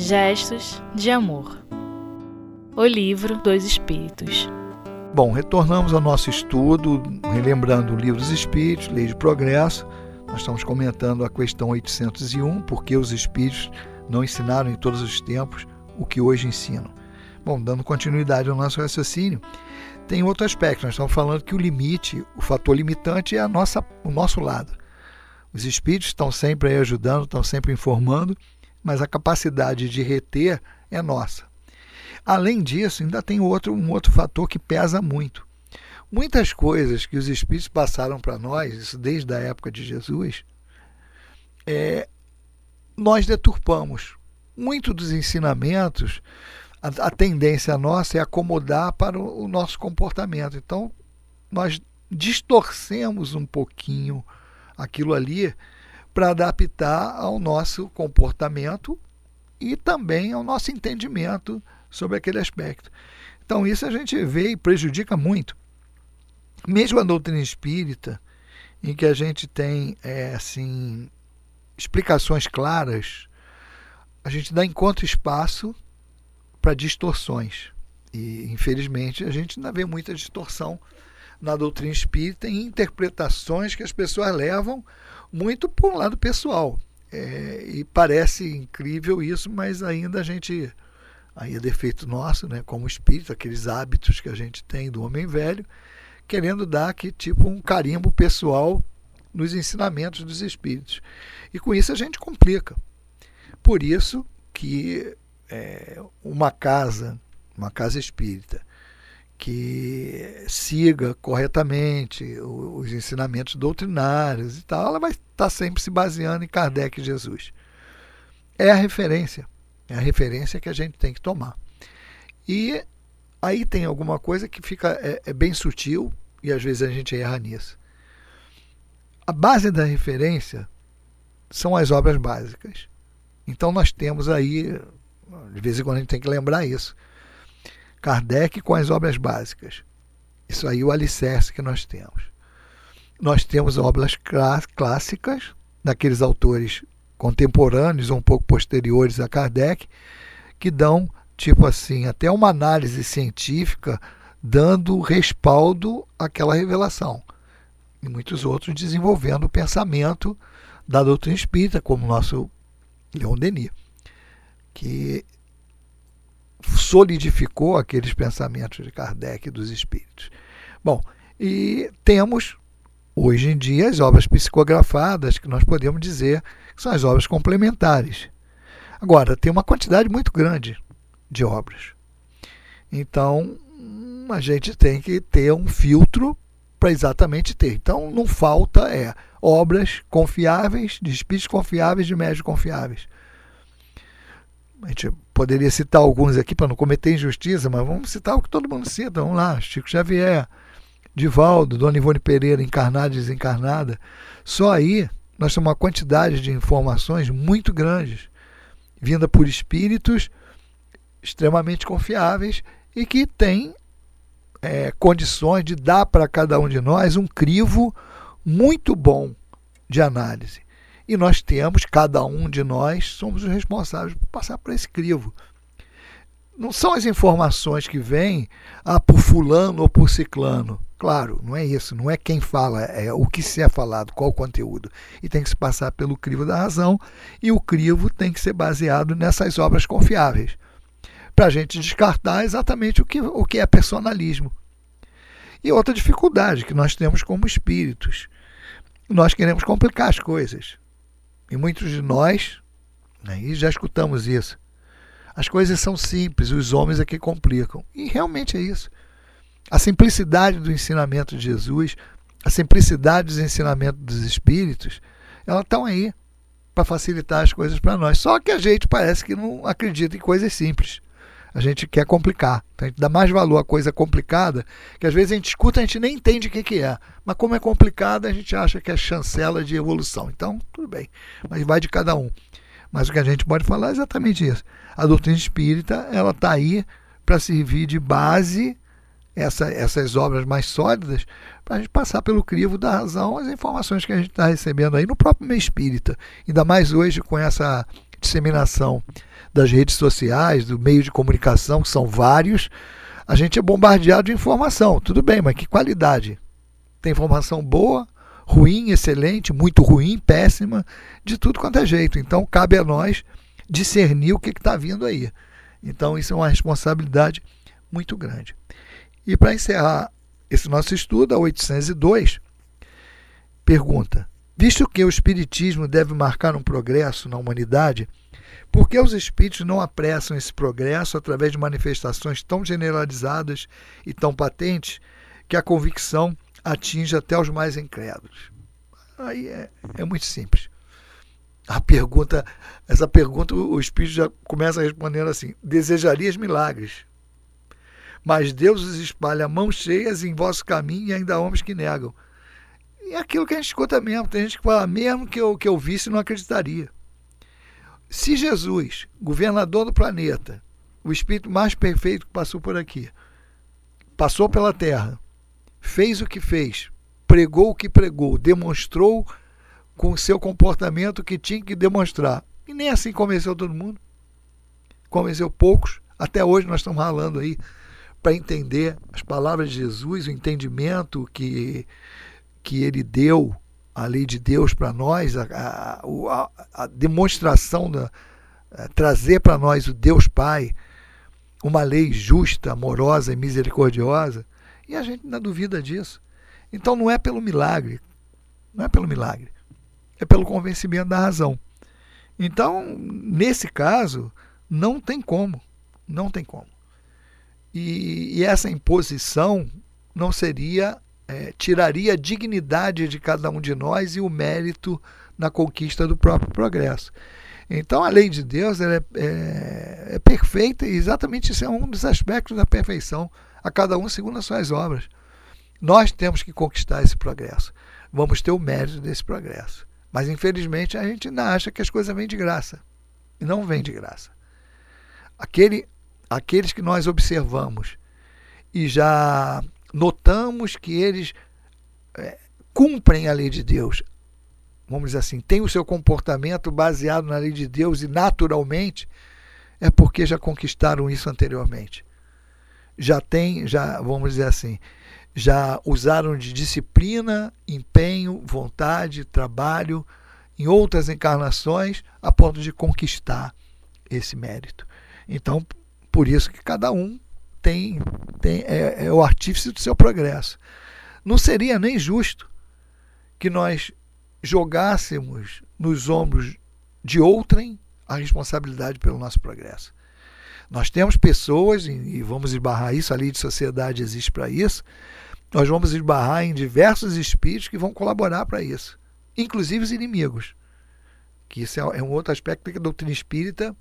Gestos de Amor O Livro dos Espíritos Bom, retornamos ao nosso estudo, relembrando o Livro dos Espíritos, Lei de Progresso. Nós estamos comentando a questão 801, porque os Espíritos não ensinaram em todos os tempos o que hoje ensinam. Bom, dando continuidade ao nosso raciocínio, tem outro aspecto. Nós estamos falando que o limite, o fator limitante é a nossa, o nosso lado. Os espíritos estão sempre aí ajudando, estão sempre informando, mas a capacidade de reter é nossa. Além disso, ainda tem outro, um outro fator que pesa muito. Muitas coisas que os espíritos passaram para nós, isso desde a época de Jesus, é, nós deturpamos. Muito dos ensinamentos, a, a tendência nossa é acomodar para o, o nosso comportamento. Então, nós distorcemos um pouquinho aquilo ali para adaptar ao nosso comportamento e também ao nosso entendimento sobre aquele aspecto. Então, isso a gente vê e prejudica muito. Mesmo a doutrina espírita, em que a gente tem é, assim explicações claras, a gente dá encontro espaço para distorções. E, infelizmente, a gente ainda vê muita distorção na doutrina espírita em interpretações que as pessoas levam muito por um lado pessoal. É, e parece incrível isso, mas ainda a gente. Aí é defeito nosso, né, como espírito, aqueles hábitos que a gente tem do homem velho, querendo dar aqui tipo um carimbo pessoal nos ensinamentos dos espíritos. E com isso a gente complica. Por isso que é, uma casa, uma casa espírita, que siga corretamente os ensinamentos doutrinários e tal, ela vai estar sempre se baseando em Kardec e Jesus. É a referência, é a referência que a gente tem que tomar. E aí tem alguma coisa que fica é, é bem sutil e às vezes a gente erra nisso. A base da referência são as obras básicas. Então nós temos aí, de vez em quando a gente tem que lembrar isso Kardec com as obras básicas. Isso aí é o alicerce que nós temos. Nós temos obras clássicas daqueles autores contemporâneos ou um pouco posteriores a Kardec, que dão, tipo assim, até uma análise científica dando respaldo àquela revelação. E muitos outros desenvolvendo o pensamento da doutrina espírita, como o nosso Leon Denis, que solidificou aqueles pensamentos de Kardec e dos espíritos. Bom, e temos hoje em dia as obras psicografadas, que nós podemos dizer que são as obras complementares. Agora, tem uma quantidade muito grande de obras. Então, a gente tem que ter um filtro para exatamente ter. Então, não falta é obras confiáveis, de espíritos confiáveis, de médios confiáveis a gente poderia citar alguns aqui para não cometer injustiça, mas vamos citar o que todo mundo cita. Vamos lá, Chico Xavier, Divaldo, Dona Ivone Pereira, encarnada e desencarnada. Só aí nós temos uma quantidade de informações muito grandes, vinda por espíritos extremamente confiáveis e que têm é, condições de dar para cada um de nós um crivo muito bom de análise. E nós temos, cada um de nós, somos os responsáveis por passar por esse crivo. Não são as informações que vêm ah, por fulano ou por ciclano. Claro, não é isso, não é quem fala, é o que se é falado, qual o conteúdo. E tem que se passar pelo crivo da razão, e o crivo tem que ser baseado nessas obras confiáveis. Para a gente descartar exatamente o que, o que é personalismo. E outra dificuldade que nós temos como espíritos. Nós queremos complicar as coisas. E muitos de nós né, e já escutamos isso. As coisas são simples, os homens é que complicam. E realmente é isso. A simplicidade do ensinamento de Jesus, a simplicidade dos ensinamentos dos Espíritos, elas estão aí para facilitar as coisas para nós. Só que a gente parece que não acredita em coisas simples a gente quer complicar. Então a gente dá mais valor à coisa complicada, que às vezes a gente escuta e a gente nem entende o que, que é. Mas como é complicada, a gente acha que é chancela de evolução. Então, tudo bem. Mas vai de cada um. Mas o que a gente pode falar é exatamente isso. A doutrina espírita ela está aí para servir de base essa, essas obras mais sólidas para a gente passar pelo crivo da razão as informações que a gente está recebendo aí no próprio meio espírita. Ainda mais hoje com essa disseminação das redes sociais, do meio de comunicação, que são vários, a gente é bombardeado de informação. Tudo bem, mas que qualidade? Tem informação boa, ruim, excelente, muito ruim, péssima, de tudo quanto é jeito. Então cabe a nós discernir o que está vindo aí. Então isso é uma responsabilidade muito grande. E para encerrar esse nosso estudo, a 802, pergunta: Visto que o Espiritismo deve marcar um progresso na humanidade, por que os espíritos não apressam esse progresso através de manifestações tão generalizadas e tão patentes que a convicção atinge até os mais incrédulos? Aí é, é muito simples. A pergunta, essa pergunta, o espírito já começa respondendo assim: desejarias milagres, mas Deus os espalha mãos cheias em vosso caminho e ainda há homens que negam. E é aquilo que a gente escuta mesmo. Tem gente que fala, mesmo que eu, que eu visse, não acreditaria. Se Jesus, governador do planeta, o espírito mais perfeito que passou por aqui, passou pela terra, fez o que fez, pregou o que pregou, demonstrou com o seu comportamento o que tinha que demonstrar. E nem assim convenceu todo mundo. Convenceu poucos. Até hoje nós estamos ralando aí para entender as palavras de Jesus, o entendimento que que ele deu, a lei de Deus para nós, a, a, a, demonstração da a, trazer para nós o Deus Pai, uma lei justa, amorosa e misericordiosa, e a gente ainda duvida disso. Então não é pelo milagre, não é pelo milagre, é pelo convencimento da razão. Então, nesse caso, não tem como, não tem como. E, e essa imposição não seria é, tiraria a dignidade de cada um de nós e o mérito na conquista do próprio progresso. Então a lei de Deus é, é, é, perfeita e exatamente isso é um dos aspectos da perfeição, a cada um segundo as suas obras. Nós temos que conquistar esse progresso. Vamos ter o mérito desse progresso. Mas infelizmente a gente ainda acha que as coisas vêm de graça. E não vêm de graça. Aquele, aqueles que nós observamos e já notamos que eles é, cumprem a lei de Deus. Vamos dizer assim, tem o seu comportamento baseado na lei de Deus e naturalmente é porque já conquistaram isso anteriormente. Já tem, já vamos dizer assim, já usaram de disciplina, empenho, vontade, trabalho em outras encarnações a ponto de conquistar esse mérito. Então, por isso que cada um tem, tem é, é o artífice do seu progresso. Não seria nem justo que nós jogássemos nos ombros de outrem a responsabilidade pelo nosso progresso. Nós temos pessoas, e vamos esbarrar isso, a lei de sociedade existe para isso, nós vamos esbarrar em diversos espíritos que vão colaborar para isso, inclusive os inimigos. Que isso é, é um outro aspecto que a doutrina espírita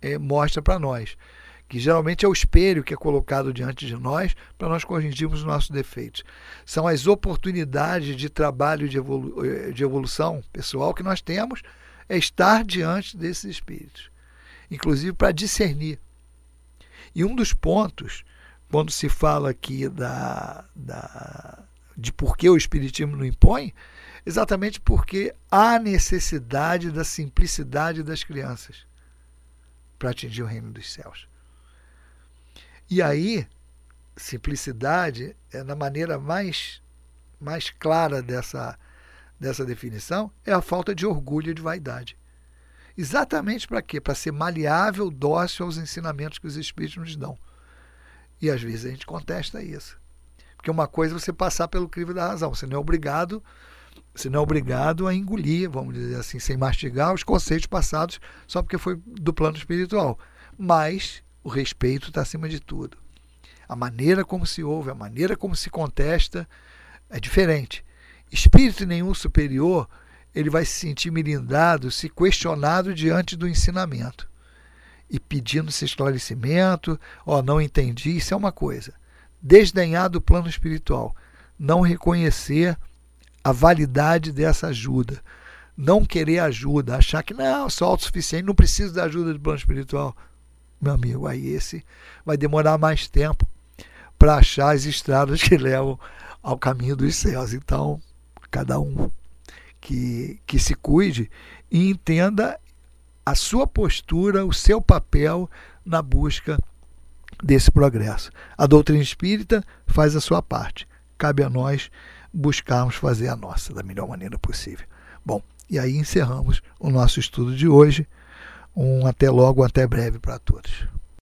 é, mostra para nós que geralmente é o espelho que é colocado diante de nós para nós corrigirmos os nossos defeitos. São as oportunidades de trabalho de, evolu eh, de evolução pessoal que nós temos, é estar diante desses espíritos, inclusive para discernir. E um dos pontos, quando se fala aqui da, da, de por que o Espiritismo não impõe, exatamente porque há necessidade da simplicidade das crianças para atingir o reino dos céus. E aí, simplicidade é na maneira mais, mais clara dessa, dessa definição, é a falta de orgulho e de vaidade. Exatamente para quê? Para ser maleável, dócil aos ensinamentos que os Espíritos nos dão. E às vezes a gente contesta isso. Porque uma coisa é você passar pelo crivo da razão. Você não é obrigado, você não é obrigado a engolir, vamos dizer assim, sem mastigar os conceitos passados só porque foi do plano espiritual. Mas o respeito está acima de tudo. A maneira como se ouve, a maneira como se contesta é diferente. Espírito nenhum superior, ele vai se sentir milindado, se questionado diante do ensinamento e pedindo esse esclarecimento, ó, oh, não entendi, isso é uma coisa. Desdenhar do plano espiritual, não reconhecer a validade dessa ajuda, não querer ajuda, achar que não, sou autossuficiente, não preciso da ajuda do plano espiritual meu amigo, aí esse vai demorar mais tempo para achar as estradas que levam ao caminho dos céus. Então, cada um que, que se cuide e entenda a sua postura, o seu papel na busca desse progresso. A doutrina espírita faz a sua parte. Cabe a nós buscarmos fazer a nossa da melhor maneira possível. Bom, e aí encerramos o nosso estudo de hoje. Um até logo, até breve para todos.